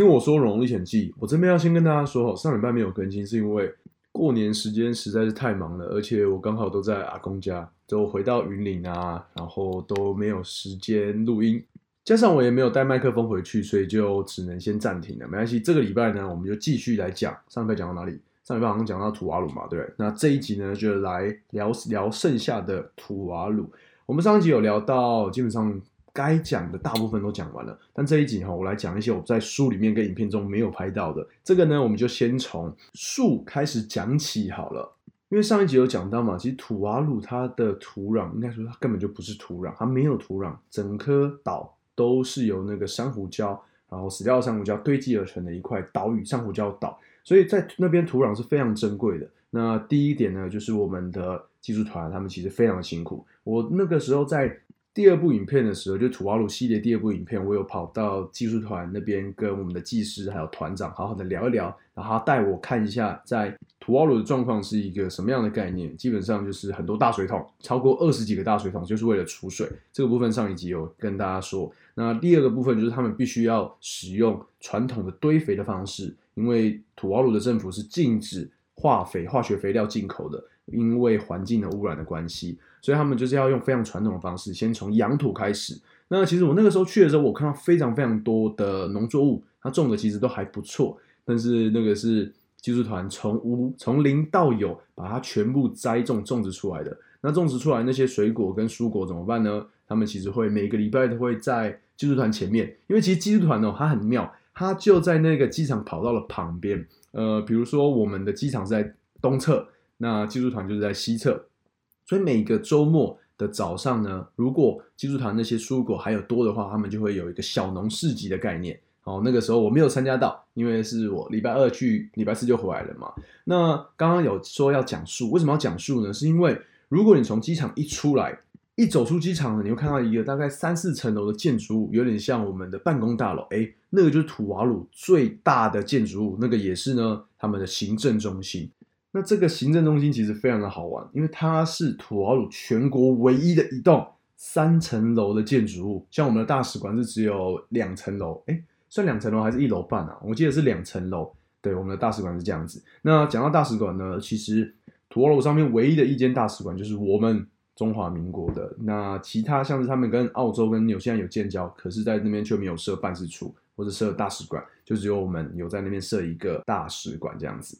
听我说《荣荣历险记》。我这边要先跟大家说，上礼拜没有更新，是因为过年时间实在是太忙了，而且我刚好都在阿公家，就回到云林啊，然后都没有时间录音，加上我也没有带麦克风回去，所以就只能先暂停了。没关系，这个礼拜呢，我们就继续来讲。上礼拜讲到哪里？上礼拜好像讲到土瓦鲁嘛，对不对？那这一集呢，就来聊聊剩下的土瓦鲁。我们上一集有聊到，基本上。该讲的大部分都讲完了，但这一集哈，我来讲一些我在书里面跟影片中没有拍到的。这个呢，我们就先从树开始讲起好了。因为上一集有讲到嘛，其实土瓦鲁它的土壤，应该说它根本就不是土壤，它没有土壤，整颗岛都是由那个珊瑚礁，然后死掉的珊瑚礁堆积而成的一块岛屿——珊瑚礁岛。所以在那边土壤是非常珍贵的。那第一点呢，就是我们的技术团他们其实非常的辛苦。我那个时候在。第二部影片的时候，就土瓦鲁系列第二部影片，我有跑到技术团那边跟我们的技师还有团长好好的聊一聊，然后他带我看一下在土瓦鲁的状况是一个什么样的概念。基本上就是很多大水桶，超过二十几个大水桶，就是为了储水。这个部分上一集有跟大家说。那第二个部分就是他们必须要使用传统的堆肥的方式，因为土瓦鲁的政府是禁止化肥、化学肥料进口的，因为环境的污染的关系。所以他们就是要用非常传统的方式，先从养土开始。那其实我那个时候去的时候，我看到非常非常多的农作物，它种的其实都还不错。但是那个是技术团从无从零到有，把它全部栽种种植出来的。那种植出来那些水果跟蔬果怎么办呢？他们其实会每个礼拜都会在技术团前面，因为其实技术团呢，它很妙，它就在那个机场跑道的旁边。呃，比如说我们的机场是在东侧，那技术团就是在西侧。所以每个周末的早上呢，如果技术团那些蔬果还有多的话，他们就会有一个小农市集的概念。哦，那个时候我没有参加到，因为是我礼拜二去，礼拜四就回来了嘛。那刚刚有说要讲述，为什么要讲述呢？是因为如果你从机场一出来，一走出机场呢，你会看到一个大概三四层楼的建筑物，有点像我们的办公大楼。哎，那个就是土瓦鲁最大的建筑物，那个也是呢他们的行政中心。那这个行政中心其实非常的好玩，因为它是土瓦鲁全国唯一的一栋三层楼的建筑物。像我们的大使馆是只有两层楼，哎，算两层楼还是一楼半啊？我记得是两层楼。对，我们的大使馆是这样子。那讲到大使馆呢，其实土瓦鲁上面唯一的一间大使馆就是我们中华民国的。那其他像是他们跟澳洲跟纽西兰有建交，可是在那边却没有设办事处或者设大使馆，就只有我们有在那边设一个大使馆这样子。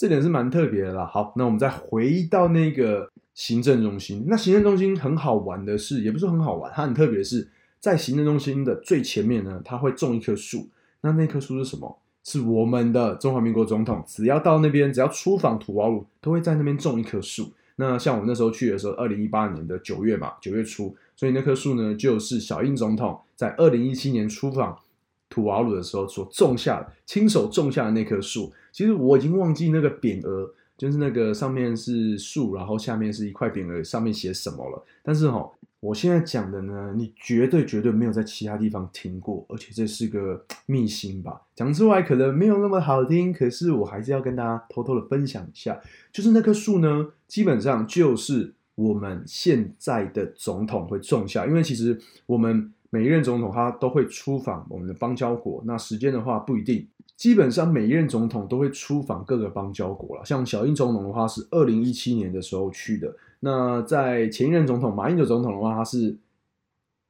这点是蛮特别的啦。好，那我们再回到那个行政中心。那行政中心很好玩的是，也不是很好玩，它很特别，是在行政中心的最前面呢，它会种一棵树。那那棵树是什么？是我们的中华民国总统，只要到那边，只要出访土瓦鲁，都会在那边种一棵树。那像我那时候去的时候，二零一八年的九月嘛，九月初，所以那棵树呢，就是小英总统在二零一七年出访土瓦鲁的时候所种下的，亲手种下的那棵树。其实我已经忘记那个匾额，就是那个上面是树，然后下面是一块匾额，上面写什么了。但是哈，我现在讲的呢，你绝对绝对没有在其他地方听过，而且这是个秘辛吧？讲出来可能没有那么好听，可是我还是要跟大家偷偷的分享一下。就是那棵树呢，基本上就是我们现在的总统会种下，因为其实我们每一任总统他都会出访我们的邦交国，那时间的话不一定。基本上每一任总统都会出访各个邦交国了，像小英总统的话是二零一七年的时候去的。那在前一任总统马英九总统的话，他是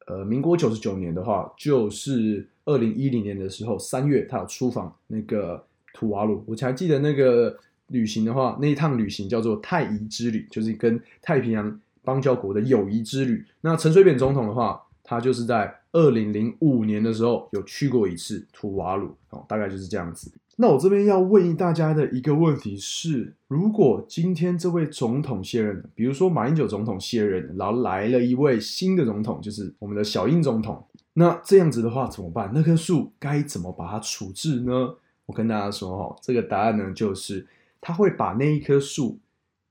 呃民国九十九年的话，就是二零一零年的时候三月，他有出访那个土瓦鲁。我才记得那个旅行的话，那一趟旅行叫做太夷之旅，就是跟太平洋邦交国的友谊之旅。那陈水扁总统的话，他就是在二零零五年的时候有去过一次图瓦鲁哦，大概就是这样子。那我这边要问大家的一个问题是：如果今天这位总统卸任，比如说马英九总统卸任，然后来了一位新的总统，就是我们的小英总统，那这样子的话怎么办？那棵树该怎么把它处置呢？我跟大家说哈，这个答案呢就是他会把那一棵树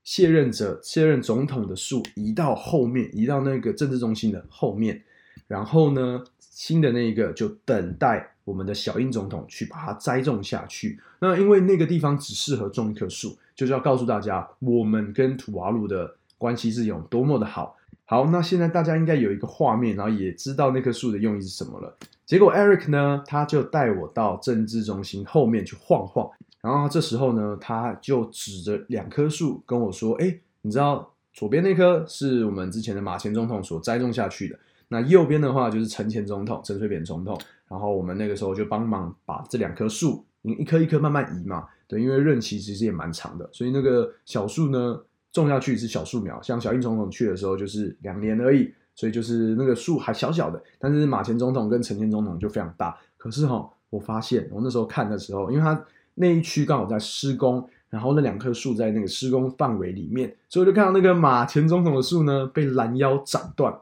卸任者卸任总统的树移到后面，移到那个政治中心的后面，然后呢，新的那一个就等待。我们的小英总统去把它栽种下去。那因为那个地方只适合种一棵树，就是要告诉大家，我们跟土瓦鲁的关系是有多么的好。好，那现在大家应该有一个画面，然后也知道那棵树的用意是什么了。结果 Eric 呢，他就带我到政治中心后面去晃晃。然后这时候呢，他就指着两棵树跟我说：“哎，你知道左边那棵是我们之前的马前总统所栽种下去的，那右边的话就是陈前总统陈水扁总统。”然后我们那个时候就帮忙把这两棵树，一棵一棵慢慢移嘛，对，因为任期其实也蛮长的，所以那个小树呢种下去是小树苗，像小英总统去的时候就是两年而已，所以就是那个树还小小的，但是马前总统跟陈前总统就非常大。可是哈，我发现我那时候看的时候，因为它那一区刚好在施工，然后那两棵树在那个施工范围里面，所以我就看到那个马前总统的树呢被拦腰斩断。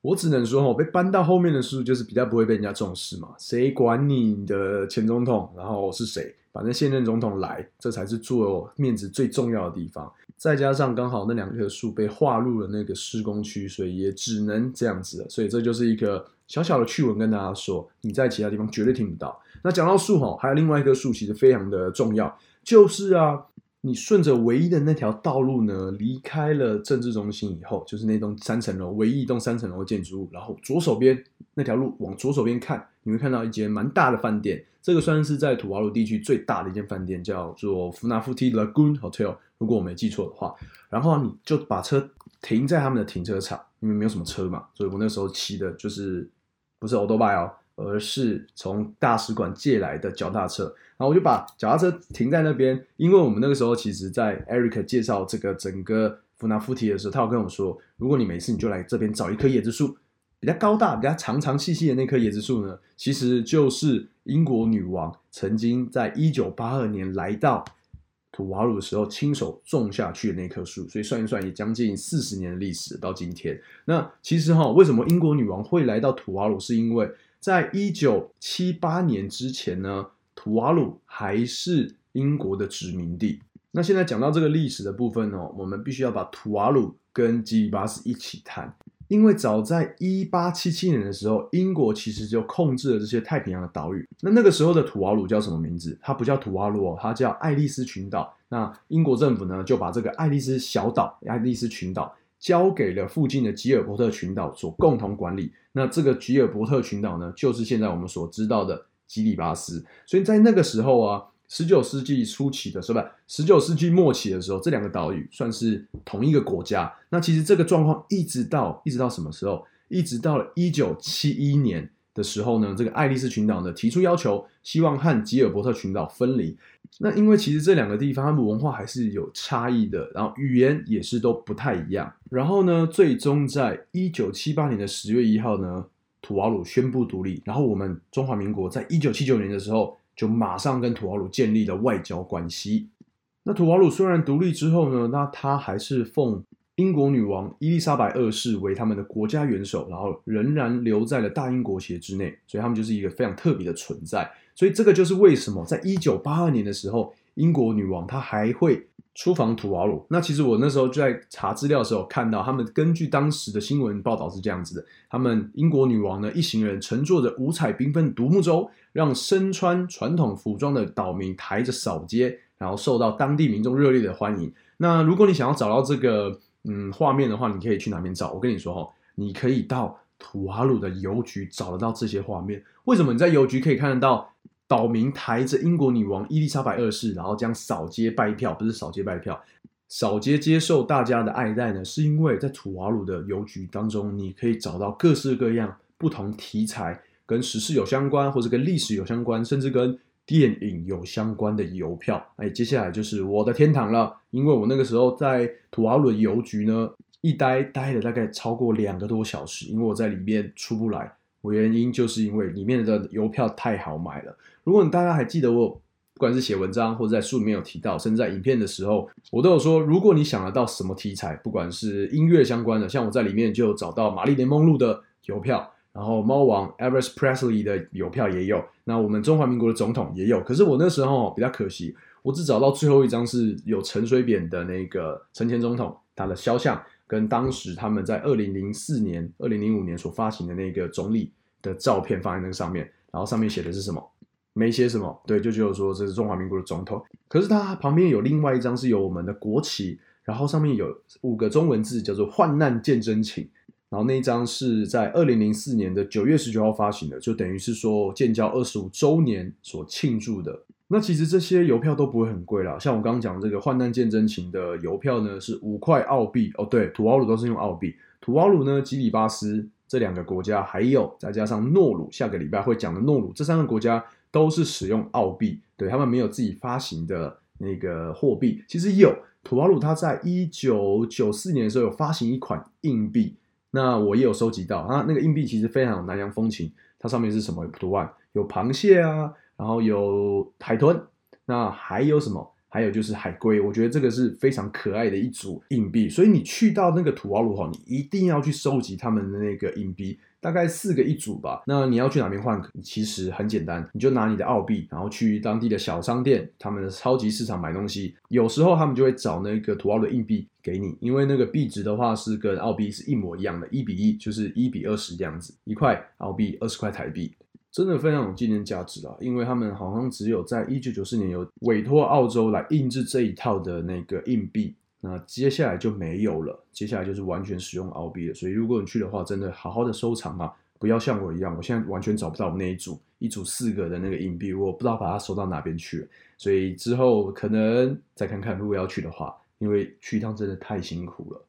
我只能说，哦，被搬到后面的树就是比较不会被人家重视嘛。谁管你的前总统，然后是谁？反正现任总统来，这才是做面子最重要的地方。再加上刚好那两棵树被划入了那个施工区，所以也只能这样子了。所以这就是一个小小的趣闻，跟大家说，你在其他地方绝对听不到。那讲到树，哈，还有另外一棵树，其实非常的重要，就是啊。你顺着唯一的那条道路呢，离开了政治中心以后，就是那栋三层楼，唯一一栋三层楼的建筑物。然后左手边那条路往左手边看，你会看到一间蛮大的饭店。这个算是在土瓦鲁地区最大的一间饭店，叫做福纳夫提 Lagoon Hotel，如果我没记错的话。然后你就把车停在他们的停车场，因为没有什么车嘛，所以我那时候骑的就是不是 Old Bike。而是从大使馆借来的脚踏车，然后我就把脚踏车停在那边，因为我们那个时候其实，在 Eric 介绍这个整个福纳夫提的时候，他有跟我说，如果你没事，你就来这边找一棵椰子树，比较高大、比较长长细细的那棵椰子树呢，其实就是英国女王曾经在一九八二年来到土瓦鲁的时候亲手种下去的那棵树，所以算一算也将近四十年的历史到今天。那其实哈，为什么英国女王会来到土瓦鲁，是因为在一九七八年之前呢，土瓦鲁还是英国的殖民地。那现在讲到这个历史的部分哦，我们必须要把土瓦鲁跟基里巴斯一起谈，因为早在一八七七年的时候，英国其实就控制了这些太平洋的岛屿。那那个时候的土瓦鲁叫什么名字？它不叫土瓦鲁哦，它叫爱丽丝群岛。那英国政府呢，就把这个爱丽丝小岛、爱丽丝群岛。交给了附近的吉尔伯特群岛所共同管理。那这个吉尔伯特群岛呢，就是现在我们所知道的基里巴斯。所以在那个时候啊，十九世纪初期的时候，十九世纪末期的时候，这两个岛屿算是同一个国家。那其实这个状况一直到一直到什么时候？一直到了一九七一年的时候呢，这个爱丽丝群岛呢提出要求，希望和吉尔伯特群岛分离。那因为其实这两个地方，他们文化还是有差异的，然后语言也是都不太一样。然后呢，最终在一九七八年的十月一号呢，土瓦鲁宣布独立。然后我们中华民国在一九七九年的时候，就马上跟土瓦鲁建立了外交关系。那土瓦鲁虽然独立之后呢，那他还是奉英国女王伊丽莎白二世为他们的国家元首，然后仍然留在了大英国协之内，所以他们就是一个非常特别的存在。所以这个就是为什么在一九八二年的时候，英国女王她还会出访土瓦鲁。那其实我那时候就在查资料的时候看到，他们根据当时的新闻报道是这样子的：他们英国女王呢一行人乘坐着五彩缤纷独木舟，让身穿传统服装的岛民抬着扫街，然后受到当地民众热烈的欢迎。那如果你想要找到这个嗯画面的话，你可以去哪边找？我跟你说哈，你可以到土瓦鲁的邮局找得到这些画面。为什么你在邮局可以看得到？岛民抬着英国女王伊丽莎白二世，然后将扫街拜票，不是扫街拜票，扫街接受大家的爱戴呢？是因为在土瓦鲁的邮局当中，你可以找到各式各样不同题材、跟时事有相关，或者跟历史有相关，甚至跟电影有相关的邮票。哎，接下来就是我的天堂了，因为我那个时候在土瓦鲁邮局呢，一待待了大概超过两个多小时，因为我在里面出不来。我原因就是因为里面的邮票太好买了。如果你大家还记得我，不管是写文章或者在书里面有提到，甚至在影片的时候，我都有说，如果你想得到什么题材，不管是音乐相关的，像我在里面就找到玛丽莲梦露的邮票，然后猫王 Elvis Presley 的邮票也有，那我们中华民国的总统也有。可是我那时候比较可惜，我只找到最后一张是有陈水扁的那个陈前总统他的肖像，跟当时他们在二零零四年、二零零五年所发行的那个总理的照片放在那个上面，然后上面写的是什么？没写什么，对，就只有说这是中华民国的总统。可是它旁边有另外一张是有我们的国旗，然后上面有五个中文字，叫做“患难见真情”。然后那一张是在二零零四年的九月十九号发行的，就等于是说建交二十五周年所庆祝的。那其实这些邮票都不会很贵啦，像我刚刚讲这个“患难见真情”的邮票呢，是五块澳币哦。对，土瓦鲁都是用澳币。土瓦鲁呢，基里巴斯这两个国家，还有再加上诺鲁，下个礼拜会讲的诺鲁，这三个国家。都是使用澳币，对他们没有自己发行的那个货币。其实有土瓦鲁，它在一九九四年的时候有发行一款硬币，那我也有收集到啊。那个硬币其实非常有南洋风情，它上面是什么图案？有螃蟹啊，然后有海豚，那还有什么？还有就是海龟。我觉得这个是非常可爱的一组硬币，所以你去到那个土瓦鲁哈，你一定要去收集他们的那个硬币。大概四个一组吧。那你要去哪边换？其实很简单，你就拿你的澳币，然后去当地的小商店、他们的超级市场买东西。有时候他们就会找那个土澳的硬币给你，因为那个币值的话是跟澳币是一模一样的，一比一，就是一比二十这样子。一块澳币二十块台币，真的非常有纪念价值啊！因为他们好像只有在一九九四年有委托澳洲来印制这一套的那个硬币。那接下来就没有了，接下来就是完全使用澳币了。所以如果你去的话，真的好好的收藏啊，不要像我一样，我现在完全找不到我那一组一组四个的那个硬币，我不知道把它收到哪边去了。所以之后可能再看看，如果要去的话，因为去一趟真的太辛苦了。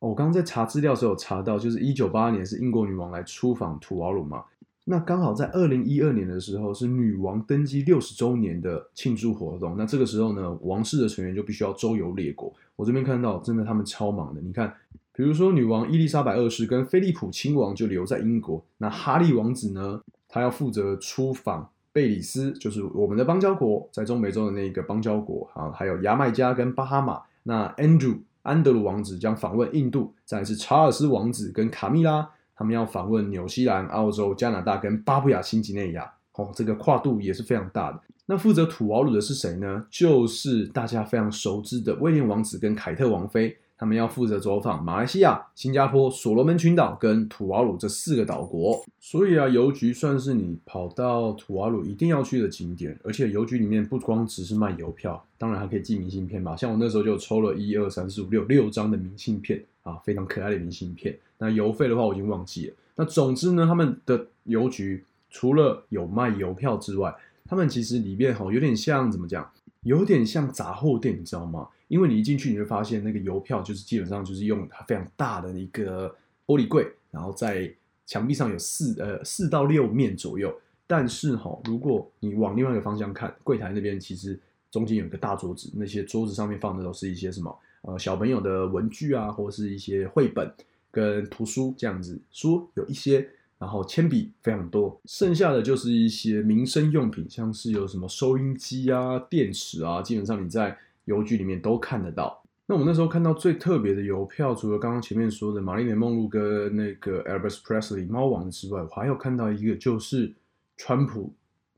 我刚刚在查资料的时候有查到，就是一九八二年是英国女王来出访土瓦鲁嘛。那刚好在二零一二年的时候是女王登基六十周年的庆祝活动，那这个时候呢，王室的成员就必须要周游列国。我这边看到，真的他们超忙的。你看，比如说女王伊丽莎白二世跟菲利普亲王就留在英国，那哈利王子呢，他要负责出访贝里斯，就是我们的邦交国，在中美洲的那个邦交国啊，还有牙买加跟巴哈马。那 Andrew 安德鲁王子将访问印度，再是查尔斯王子跟卡米拉。他们要访问纽西兰、澳洲、加拿大跟巴布亚新几内亚，哦，这个跨度也是非常大的。那负责土瓦鲁的是谁呢？就是大家非常熟知的威廉王子跟凯特王妃。他们要负责走访马来西亚、新加坡、所罗门群岛跟土瓦鲁这四个岛国。所以啊，邮局算是你跑到土瓦鲁一定要去的景点。而且邮局里面不光只是卖邮票，当然还可以寄明信片吧。像我那时候就抽了一二三四五六六张的明信片啊，非常可爱的明信片。那邮费的话，我已经忘记了。那总之呢，他们的邮局除了有卖邮票之外，他们其实里面哈有点像怎么讲？有点像杂货店，你知道吗？因为你一进去，你会发现那个邮票就是基本上就是用它非常大的一个玻璃柜，然后在墙壁上有四呃四到六面左右。但是哈，如果你往另外一个方向看，柜台那边其实中间有一个大桌子，那些桌子上面放的都是一些什么呃小朋友的文具啊，或者是一些绘本。跟图书这样子，书有一些，然后铅笔非常多，剩下的就是一些民生用品，像是有什么收音机啊、电池啊，基本上你在邮局里面都看得到。那我们那时候看到最特别的邮票，除了刚刚前面说的玛丽莲梦露跟那个 Elvis Presley 猫王之外，我还有看到一个就是川普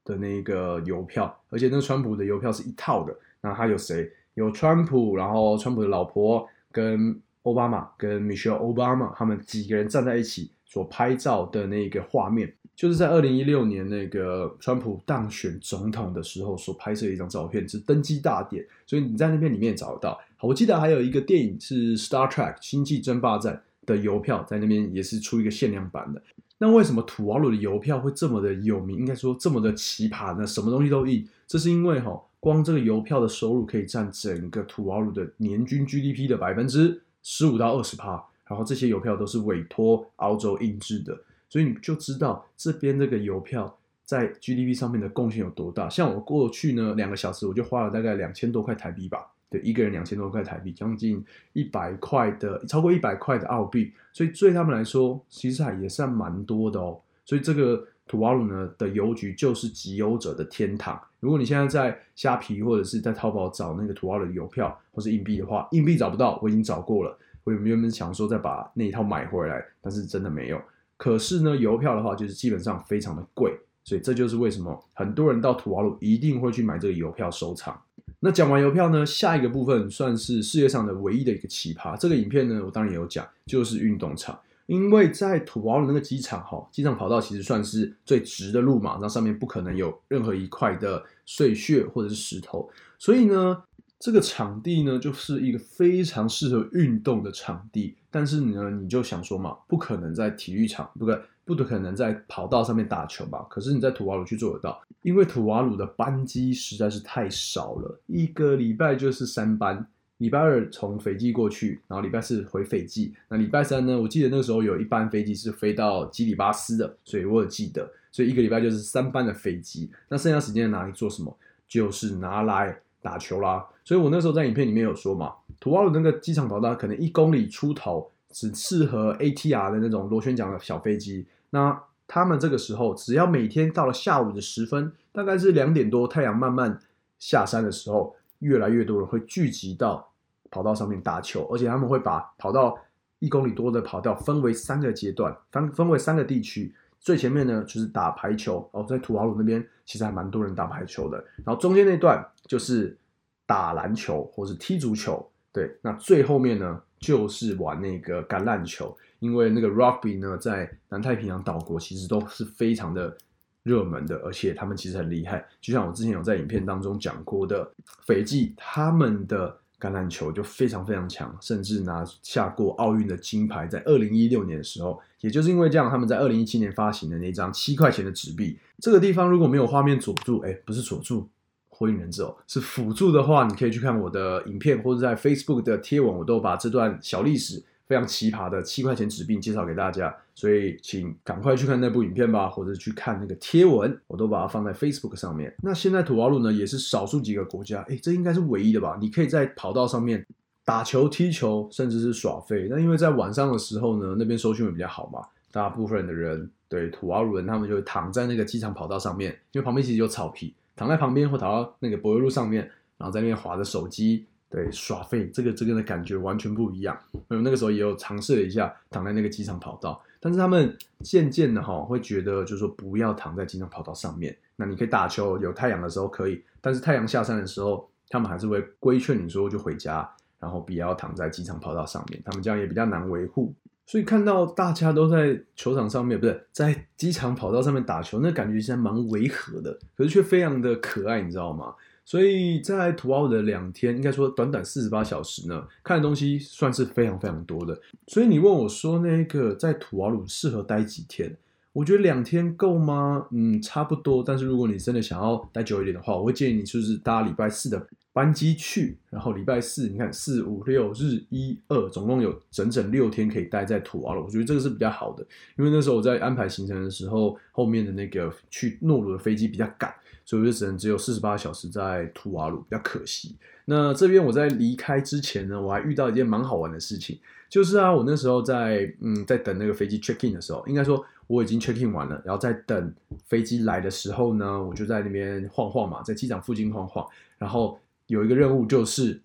的那个邮票，而且那川普的邮票是一套的。那他有谁？有川普，然后川普的老婆跟。奥巴马跟 Michelle Obama 他们几个人站在一起所拍照的那个画面，就是在二零一六年那个川普当选总统的时候所拍摄的一张照片，是登基大典，所以你在那边里面找到。好，我记得还有一个电影是 Star Trek 星际争霸战的邮票，在那边也是出一个限量版的。那为什么土瓦鲁的邮票会这么的有名？应该说这么的奇葩呢？什么东西都印，这是因为哈，光这个邮票的收入可以占整个土瓦鲁的年均 GDP 的百分之。十五到二十趴，然后这些邮票都是委托澳洲印制的，所以你就知道这边这个邮票在 GDP 上面的贡献有多大。像我过去呢两个小时，我就花了大概两千多块台币吧，对，一个人两千多块台币，将近一百块的，超过一百块的澳币，所以对他们来说，其实还也算蛮多的哦。所以这个土瓦鲁呢的邮局就是集邮者的天堂。如果你现在在虾皮或者是在淘宝找那个土瓦鲁的邮票或是硬币的话，硬币找不到，我已经找过了。我原本想说再把那一套买回来，但是真的没有。可是呢，邮票的话就是基本上非常的贵，所以这就是为什么很多人到土瓦鲁一定会去买这个邮票收藏。那讲完邮票呢，下一个部分算是世界上的唯一的一个奇葩。这个影片呢，我当然也有讲，就是运动场。因为在土瓦鲁那个机场哈，机场跑道其实算是最直的路嘛，那上面不可能有任何一块的碎屑或者是石头，所以呢，这个场地呢就是一个非常适合运动的场地。但是你呢，你就想说嘛，不可能在体育场，不可不可能在跑道上面打球吧？可是你在土瓦鲁去做得到，因为土瓦鲁的班机实在是太少了，一个礼拜就是三班。礼拜二从斐济过去，然后礼拜四回斐济。那礼拜三呢？我记得那个时候有一班飞机是飞到基里巴斯的，所以我有记得。所以一个礼拜就是三班的飞机。那剩下时间拿来做什么？就是拿来打球啦。所以我那时候在影片里面有说嘛，土瓦鲁那个机场跑道可能一公里出头，只适合 ATR 的那种螺旋桨的小飞机。那他们这个时候，只要每天到了下午的时分，大概是两点多，太阳慢慢下山的时候，越来越多人会聚集到。跑道上面打球，而且他们会把跑道一公里多的跑道分为三个阶段，分分为三个地区。最前面呢就是打排球哦，在土豪鲁那边其实还蛮多人打排球的。然后中间那段就是打篮球或是踢足球，对。那最后面呢就是玩那个橄榄球，因为那个 rugby 呢在南太平洋岛国其实都是非常的热门的，而且他们其实很厉害。就像我之前有在影片当中讲过的，斐济他们的。橄榄球就非常非常强，甚至拿下过奥运的金牌。在二零一六年的时候，也就是因为这样，他们在二零一七年发行的那张七块钱的纸币。这个地方如果没有画面佐助，哎，不是佐助，火影忍者哦，是辅助的话，你可以去看我的影片，或者在 Facebook 的贴文，我都把这段小历史。非常奇葩的七块钱纸币介绍给大家，所以请赶快去看那部影片吧，或者去看那个贴文，我都把它放在 Facebook 上面。那现在土瓦鲁呢，也是少数几个国家，哎，这应该是唯一的吧？你可以在跑道上面打球、踢球，甚至是耍废。那因为在晚上的时候呢，那边收讯会比较好嘛，大部分的人对土瓦鲁人，他们就会躺在那个机场跑道上面，因为旁边其实有草皮，躺在旁边或躺到那个柏油路上面，然后在那边划着手机。对，耍废这个这个的感觉完全不一样。我，那个时候也有尝试了一下躺在那个机场跑道，但是他们渐渐的哈会觉得，就是说不要躺在机场跑道上面。那你可以打球，有太阳的时候可以，但是太阳下山的时候，他们还是会规劝你说就回家，然后不要躺在机场跑道上面。他们这样也比较难维护。所以看到大家都在球场上面，不是在机场跑道上面打球，那感觉现在蛮违和的，可是却非常的可爱，你知道吗？所以在土澳的两天，应该说短短四十八小时呢，看的东西算是非常非常多的。所以你问我说，那个在土澳鲁适合待几天？我觉得两天够吗？嗯，差不多。但是如果你真的想要待久一点的话，我会建议你就是搭礼拜四的班机去，然后礼拜四你看四五六日一二，总共有整整六天可以待在土瓦鲁。我觉得这个是比较好的，因为那时候我在安排行程的时候，后面的那个去诺鲁的飞机比较赶。所以我就只能只有四十八小时在图瓦鲁，比较可惜。那这边我在离开之前呢，我还遇到一件蛮好玩的事情，就是啊，我那时候在嗯在等那个飞机 check in 的时候，应该说我已经 check in 完了，然后在等飞机来的时候呢，我就在那边晃晃嘛，在机场附近晃晃，然后有一个任务就是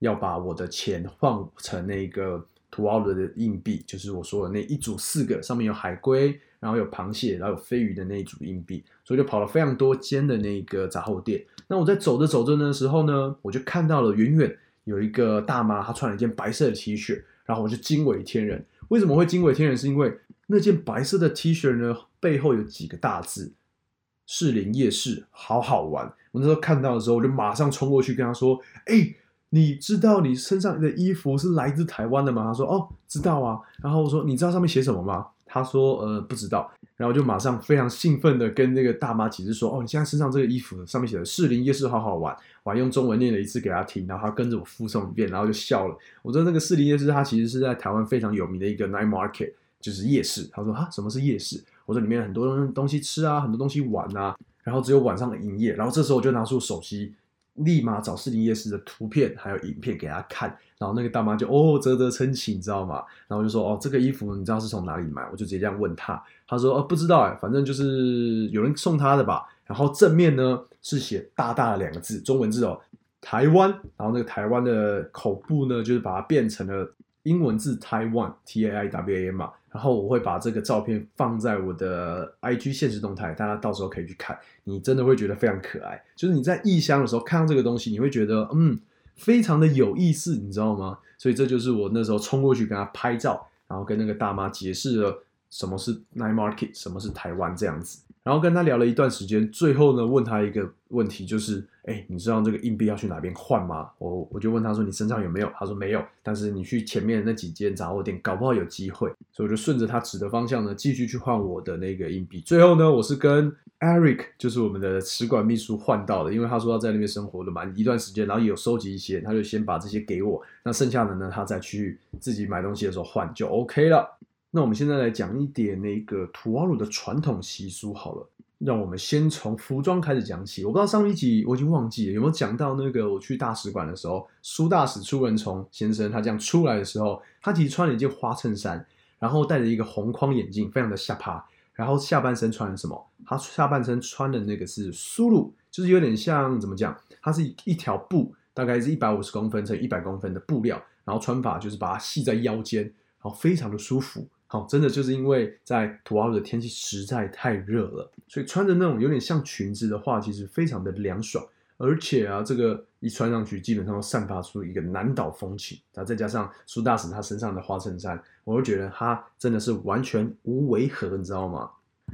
要把我的钱换成那个图瓦鲁的硬币，就是我说的那一组四个，上面有海龟。然后有螃蟹，然后有飞鱼的那一组硬币，所以就跑了非常多间的那个杂货店。那我在走着走着的时候呢，我就看到了远远有一个大妈，她穿了一件白色的 T 恤，然后我就惊为天人。为什么会惊为天人？是因为那件白色的 T 恤呢，背后有几个大字“士林夜市好好玩”。我那时候看到的时候，我就马上冲过去跟他说：“哎，你知道你身上的衣服是来自台湾的吗？”他说：“哦，知道啊。”然后我说：“你知道上面写什么吗？”他说：“呃，不知道。”然后就马上非常兴奋的跟那个大妈解释说：“哦，你现在身上这个衣服上面写的‘士林夜市好好玩’，我还用中文念了一次给他听，然后他跟着我复诵一遍，然后就笑了。我说那个士林夜市，它其实是在台湾非常有名的一个 night market，就是夜市。他说啊，什么是夜市？我说里面很多东西吃啊，很多东西玩啊，然后只有晚上的营业。然后这时候我就拿出手机立马找士林夜市的图片还有影片给他看，然后那个大妈就哦啧啧称奇，你知道吗？然后就说哦这个衣服你知道是从哪里买？我就直接这样问他，他说哦不知道哎，反正就是有人送他的吧。然后正面呢是写大大的两个字，中文字哦，台湾。然后那个台湾的口部呢就是把它变成了英文字 Taiwan T A I W A 嘛。然后我会把这个照片放在我的 IG 现实动态，大家到时候可以去看，你真的会觉得非常可爱。就是你在异乡的时候看到这个东西，你会觉得嗯，非常的有意思，你知道吗？所以这就是我那时候冲过去跟他拍照，然后跟那个大妈解释了什么是 Night Market，什么是台湾这样子。然后跟他聊了一段时间，最后呢问他一个问题，就是，哎，你知道这个硬币要去哪边换吗？我我就问他说，你身上有没有？他说没有，但是你去前面那几间杂货店，搞不好有机会。所以我就顺着他指的方向呢，继续去换我的那个硬币。最后呢，我是跟 Eric，就是我们的使馆秘书换到的，因为他说要在那边生活了蛮一段时间，然后有收集一些，他就先把这些给我，那剩下的呢，他再去自己买东西的时候换就 OK 了。那我们现在来讲一点那个土瓦鲁的传统习俗好了，让我们先从服装开始讲起。我不知道上一集我已经忘记了有没有讲到那个我去大使馆的时候，苏大使出文从先生他这样出来的时候，他其实穿了一件花衬衫，然后戴着一个红框眼镜，非常的下趴，然后下半身穿了什么？他下半身穿的那个是苏鲁，就是有点像怎么讲？它是一条布，大概是一百五十公分乘一百公分的布料，然后穿法就是把它系在腰间，然后非常的舒服。好，真的就是因为在土澳的天气实在太热了，所以穿着那种有点像裙子的话，其实非常的凉爽。而且啊，这个一穿上去，基本上散发出一个南岛风情。然后再加上苏大使他身上的花衬衫，我就觉得他真的是完全无违和，你知道吗？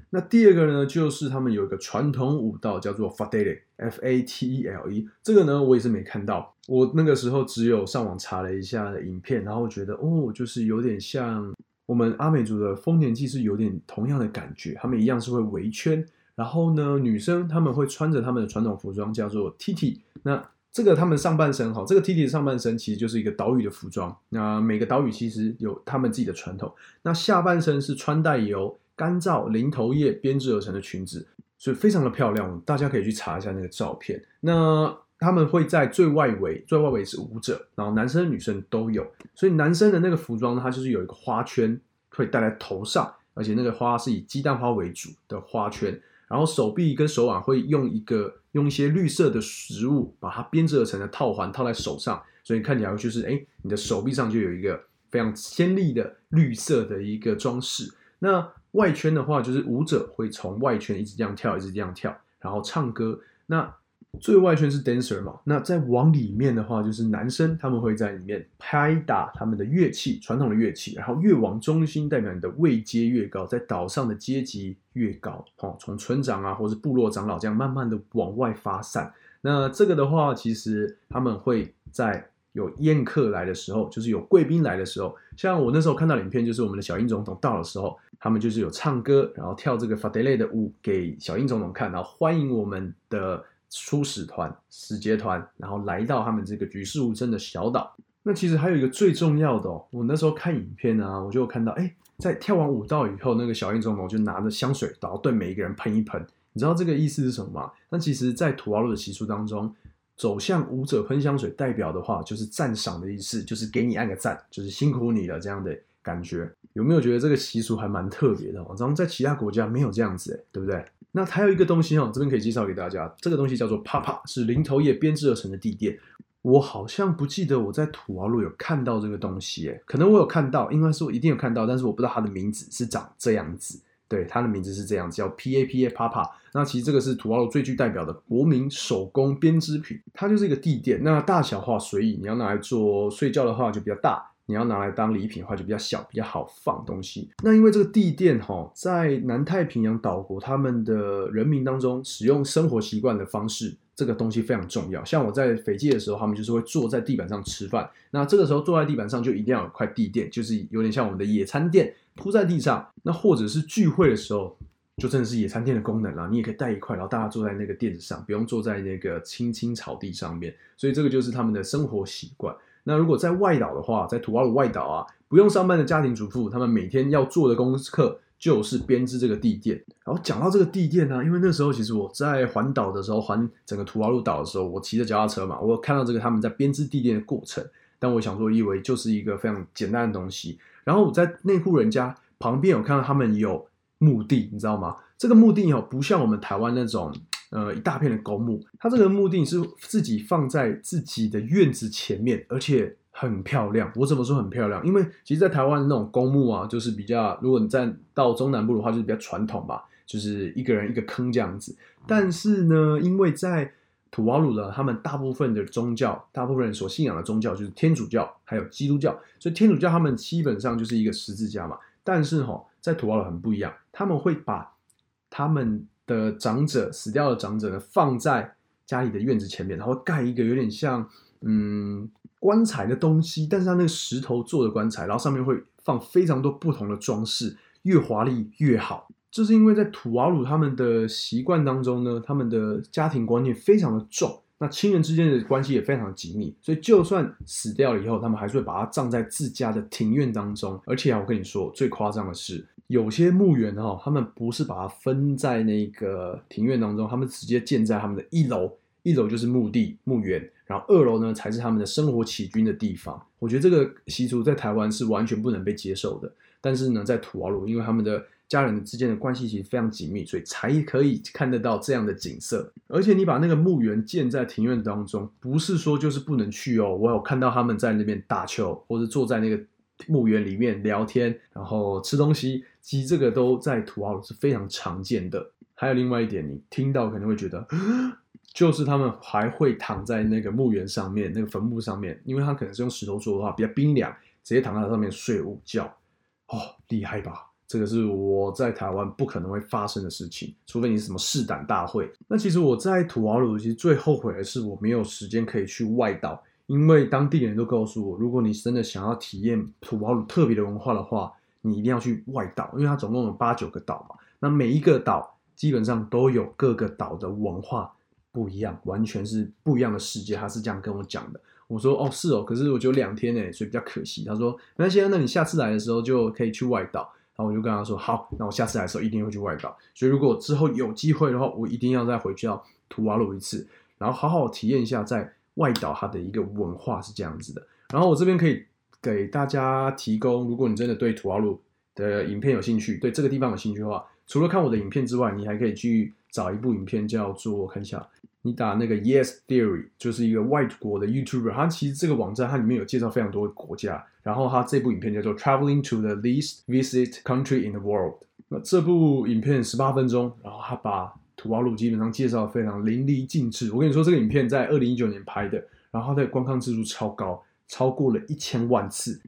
那第二个呢，就是他们有一个传统舞蹈叫做 Fatele，F A T E L E。这个呢，我也是没看到，我那个时候只有上网查了一下影片，然后觉得哦，就是有点像。我们阿美族的丰年祭是有点同样的感觉，他们一样是会围圈，然后呢，女生他们会穿着他们的传统服装，叫做 T T。那这个他们上半身哈，这个 T T 的上半身其实就是一个岛屿的服装。那每个岛屿其实有他们自己的传统。那下半身是穿戴由干燥零头叶编织而成的裙子，所以非常的漂亮。大家可以去查一下那个照片。那他们会在最外围，最外围是舞者，然后男生女生都有。所以男生的那个服装，它就是有一个花圈会戴在头上，而且那个花是以鸡蛋花为主的花圈。然后手臂跟手腕会用一个用一些绿色的食物把它编织而成的套环套在手上，所以看起来就是哎，你的手臂上就有一个非常鲜丽的绿色的一个装饰。那外圈的话，就是舞者会从外圈一直这样跳，一直这样跳，然后唱歌。那最外圈是 dancer 嘛，那再往里面的话，就是男生他们会在里面拍打他们的乐器，传统的乐器，然后越往中心，代表你的位阶越高，在岛上的阶级越高，哦，从村长啊，或是部落长老这样慢慢的往外发散。那这个的话，其实他们会在有宴客来的时候，就是有贵宾来的时候，像我那时候看到影片，就是我们的小英总统到的时候，他们就是有唱歌，然后跳这个 Fadel 的舞给小英总统看，然后欢迎我们的。出使团、使节团，然后来到他们这个举世无争的小岛。那其实还有一个最重要的哦，我那时候看影片啊，我就看到，哎，在跳完舞蹈以后，那个小英总统就拿着香水，然后对每一个人喷一喷。你知道这个意思是什么吗？那其实，在土瓦鲁的习俗当中，走向舞者喷香水，代表的话就是赞赏的意思，就是给你按个赞，就是辛苦你了这样的感觉。有没有觉得这个习俗还蛮特别的？然后在其他国家没有这样子，哎，对不对？那还有一个东西哦，这边可以介绍给大家。这个东西叫做 Papa，是零头叶编织而成的地垫。我好像不记得我在土瓦路有看到这个东西，诶，可能我有看到，应该是我一定有看到，但是我不知道它的名字是长这样子。对，它的名字是这样子，叫 Papa Papa。那其实这个是土瓦路最具代表的国民手工编织品，它就是一个地垫。那大小话随意，你要拿来做睡觉的话就比较大。你要拿来当礼品的话，就比较小，比较好放东西。那因为这个地垫哈，在南太平洋岛国他们的人民当中，使用生活习惯的方式，这个东西非常重要。像我在斐济的时候，他们就是会坐在地板上吃饭。那这个时候坐在地板上，就一定要有块地垫，就是有点像我们的野餐垫铺在地上。那或者是聚会的时候，就真的是野餐垫的功能了。你也可以带一块，然后大家坐在那个垫子上，不用坐在那个青青草地上面。所以这个就是他们的生活习惯。那如果在外岛的话，在土瓦鲁外岛啊，不用上班的家庭主妇，他们每天要做的功课就是编织这个地垫。然后讲到这个地垫呢，因为那时候其实我在环岛的时候，环整个土瓦鲁岛的时候，我骑着脚踏车嘛，我看到这个他们在编织地垫的过程。但我想说，以为就是一个非常简单的东西。然后我在那户人家旁边有看到他们有墓地，你知道吗？这个墓地哦，不像我们台湾那种呃一大片的公墓，它这个墓地是自己放在自己的院子前面，而且很漂亮。我怎么说很漂亮？因为其实，在台湾那种公墓啊，就是比较，如果你在到中南部的话，就是比较传统吧，就是一个人一个坑这样子。但是呢，因为在土瓦鲁的他们大部分的宗教，大部分人所信仰的宗教就是天主教，还有基督教。所以天主教他们基本上就是一个十字架嘛。但是哈，在土瓦鲁很不一样，他们会把他们的长者死掉的长者呢放在家里的院子前面，然后盖一个有点像嗯棺材的东西，但是它那个石头做的棺材，然后上面会放非常多不同的装饰，越华丽越好。这是因为在土瓦鲁他们的习惯当中呢，他们的家庭观念非常的重，那亲人之间的关系也非常紧密，所以就算死掉了以后，他们还是会把它葬在自家的庭院当中。而且啊，我跟你说，最夸张的是，有些墓园哈，他们不是把它分在那个庭院当中，他们直接建在他们的一楼，一楼就是墓地墓园，然后二楼呢才是他们的生活起居的地方。我觉得这个习俗在台湾是完全不能被接受的，但是呢，在土瓦鲁，因为他们的家人之间的关系其实非常紧密，所以才可以看得到这样的景色。而且你把那个墓园建在庭院当中，不是说就是不能去哦。我有看到他们在那边打球，或者坐在那个墓园里面聊天，然后吃东西。其实这个都在土豪是非常常见的。还有另外一点，你听到可能会觉得，就是他们还会躺在那个墓园上面，那个坟墓上面，因为他可能是用石头做的话，比较冰凉，直接躺在上面睡午觉。哦，厉害吧？这个是我在台湾不可能会发生的事情，除非你是什么试胆大会。那其实我在土瓦鲁其实最后悔的是我没有时间可以去外岛，因为当地人都告诉我，如果你真的想要体验土瓦鲁特别的文化的话，你一定要去外岛，因为它总共有八九个岛嘛。那每一个岛基本上都有各个岛的文化不一样，完全是不一样的世界。他是这样跟我讲的。我说哦是哦，可是我只有两天呢，所以比较可惜。他说没关系，那你下次来的时候就可以去外岛。然后我就跟他说：“好，那我下次来的时候一定会去外岛。所以如果之后有机会的话，我一定要再回去到图瓦鲁一次，然后好好体验一下在外岛它的一个文化是这样子的。然后我这边可以给大家提供，如果你真的对图瓦鲁的影片有兴趣，对这个地方有兴趣的话，除了看我的影片之外，你还可以去找一部影片叫做我看一下。”你打那个 Yes Theory，就是一个外国的 YouTuber，他其实这个网站它里面有介绍非常多的国家，然后他这部影片叫做 Traveling to the Least Visit Country in the World。那这部影片十八分钟，然后他把土瓦鲁基本上介绍的非常淋漓尽致。我跟你说，这个影片在二零一九年拍的，然后它的观看次数超高，超过了一千万次，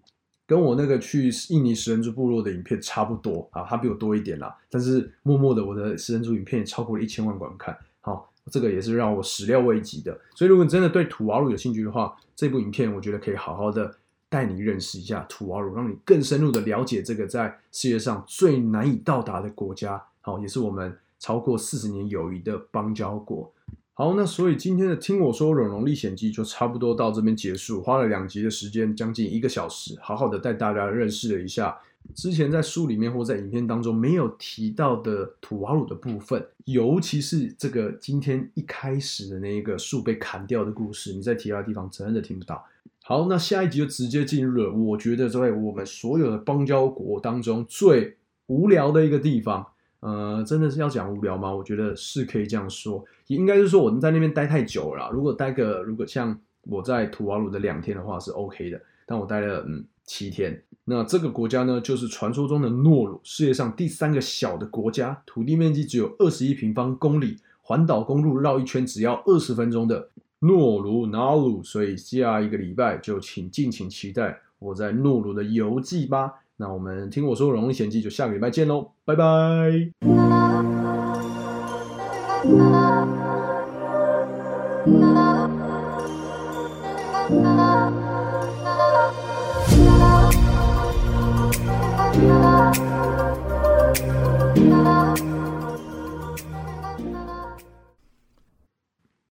跟我那个去印尼食人族部落的影片差不多啊，他比我多一点啦。但是默默的，我的食人族影片也超过了一千万观看。好。这个也是让我始料未及的，所以如果你真的对土瓦鲁有兴趣的话，这部影片我觉得可以好好的带你认识一下土瓦鲁，让你更深入的了解这个在世界上最难以到达的国家，好，也是我们超过四十年友谊的邦交国。好，那所以今天的听我说《荣荣历险记》就差不多到这边结束，花了两集的时间，将近一个小时，好好的带大家认识了一下。之前在书里面或在影片当中没有提到的土瓦鲁的部分，尤其是这个今天一开始的那一个树被砍掉的故事，你在其他地方真的听不到。好，那下一集就直接进入了，我觉得在我们所有的邦交国当中最无聊的一个地方。呃，真的是要讲无聊吗？我觉得是可以这样说，也应该是说我们在那边待太久了。如果待个，如果像我在土瓦鲁的两天的话是 OK 的，但我待了嗯。七天，那这个国家呢，就是传说中的诺鲁，世界上第三个小的国家，土地面积只有二十一平方公里，环岛公路绕一圈只要二十分钟的诺鲁纳鲁。所以下一个礼拜就请敬请期待我在诺鲁的游记吧。那我们听我说《荣历险记》，就下个礼拜见喽，拜拜。